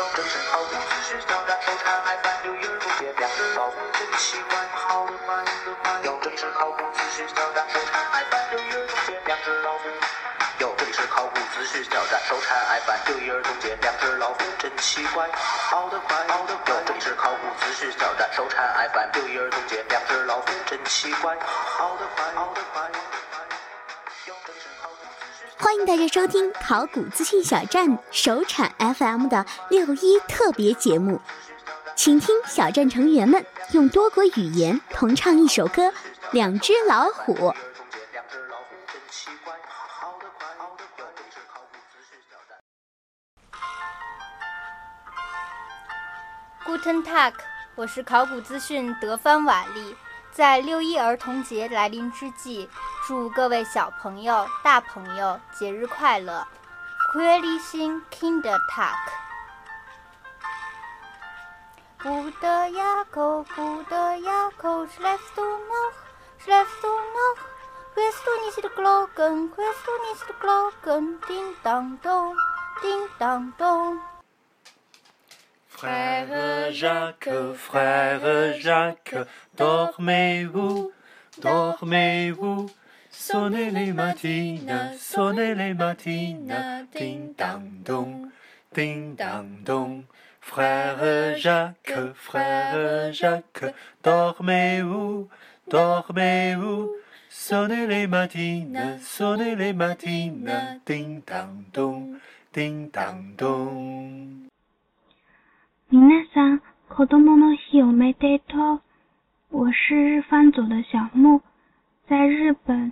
有正式考古知识挑战，手产爱翻六一儿童节，两只老虎真奇怪，好的坏的坏。有正式考古知识挑战，手产爱翻六一儿童节，两只老虎。有这里是考古知识挑战，手产爱翻六一儿童节，两只老虎真奇怪，跑得快，跑得快。这里是考古知识挑战，手产爱翻六一儿童节，两只老虎真奇怪，跑得快，跑得快。欢迎大家收听考古资讯小站首产 FM 的六一特别节目，请听小站成员们用多国语言同唱一首歌《两只老虎》。Guten Tag，我是考古资讯德帆瓦利。在六一儿童节来临之际，祝各位小朋友、大朋友节日快乐 q u e l i s i n Kindertag。Gute Jakob, gute Jakob, schläfst du noch, schläfst du noch? Hörst du nicht die Glocken, hörst du nicht die Glocken? Ding dang dong, ding dang dong. Frère Jacques, frère Jacques, dormez-vous, dormez-vous. Sonnez les matines, sonnez les matines, ding dang dong, ding dang dong. Frère Jacques, frère Jacques, dormez-vous, dormez-vous. Sonnez les matines, sonnez les matines, ding dang dong, ding dang dong. 皆さん、子供の日おめでとう。我是日番组的小木，在日本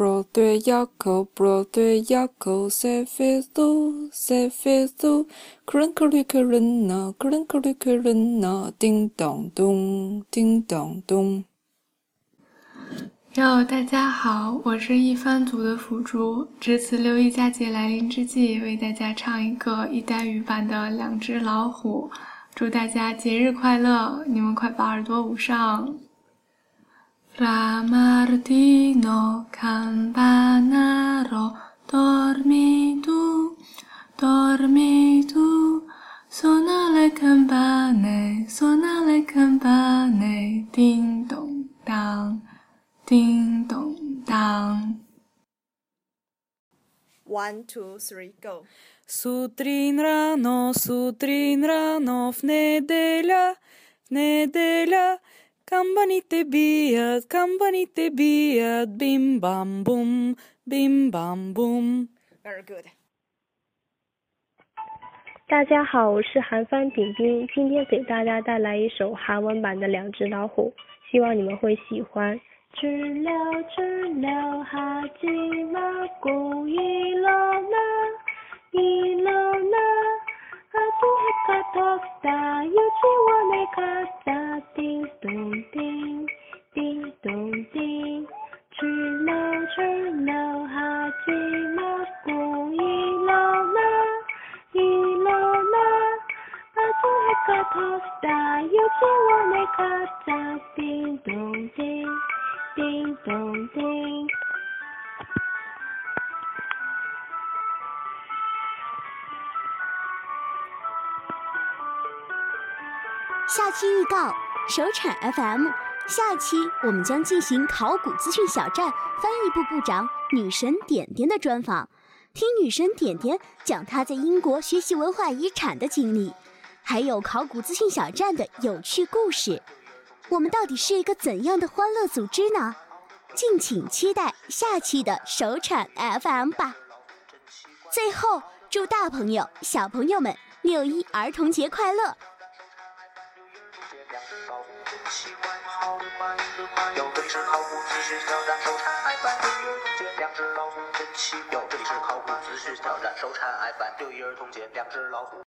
Brother Jacob, brother Jacob, c'est fait tout, c'est fait tout. Crinkly crina, crinkly crina, ding dong dong, ding dong dong. 哟，大家好，我是一番组的辅助，值此六一佳节来临之际，为大家唱一个一代语版的《两只老虎》，祝大家节日快乐！你们快把耳朵捂上。Martino campanaro, dormi tu, dormi tu, suona le campane, suona le campane, ding dong dang, ding dong dang. One, two, three, go. Сутрин рано, сутрин рано, в неделя, в неделя. Come on, it's a beat. Come on, it's a beat. Bim bam boom, bim bam boom. Very good. 大家好，我是韩芳炳彬，今天给大家带来一首韩文版的《两只老虎》，希望你们会喜欢。知了知了，哈叽啦咕一喽呢，一喽呢。黑卡托达，有气我没卡达，叮咚叮，叮咚叮。知了知了哈基马古一罗那一罗那，哈杜黑卡托达，有气我没卡萨，叮咚叮，叮咚叮，下期预告：首产 FM。下期我们将进行考古资讯小站翻译部部长女神点点的专访，听女神点点讲她在英国学习文化遗产的经历，还有考古资讯小站的有趣故事。我们到底是一个怎样的欢乐组织呢？敬请期待下期的首产 FM 吧。最后，祝大朋友、小朋友们六一儿童节快乐！两只老虎真奇怪，跑得快得快。有这里是考古知识挑战，手产爱翻六一儿童节，两只老虎真奇妙。这里是考古知识挑战，手产爱翻六一儿童节，两只老虎。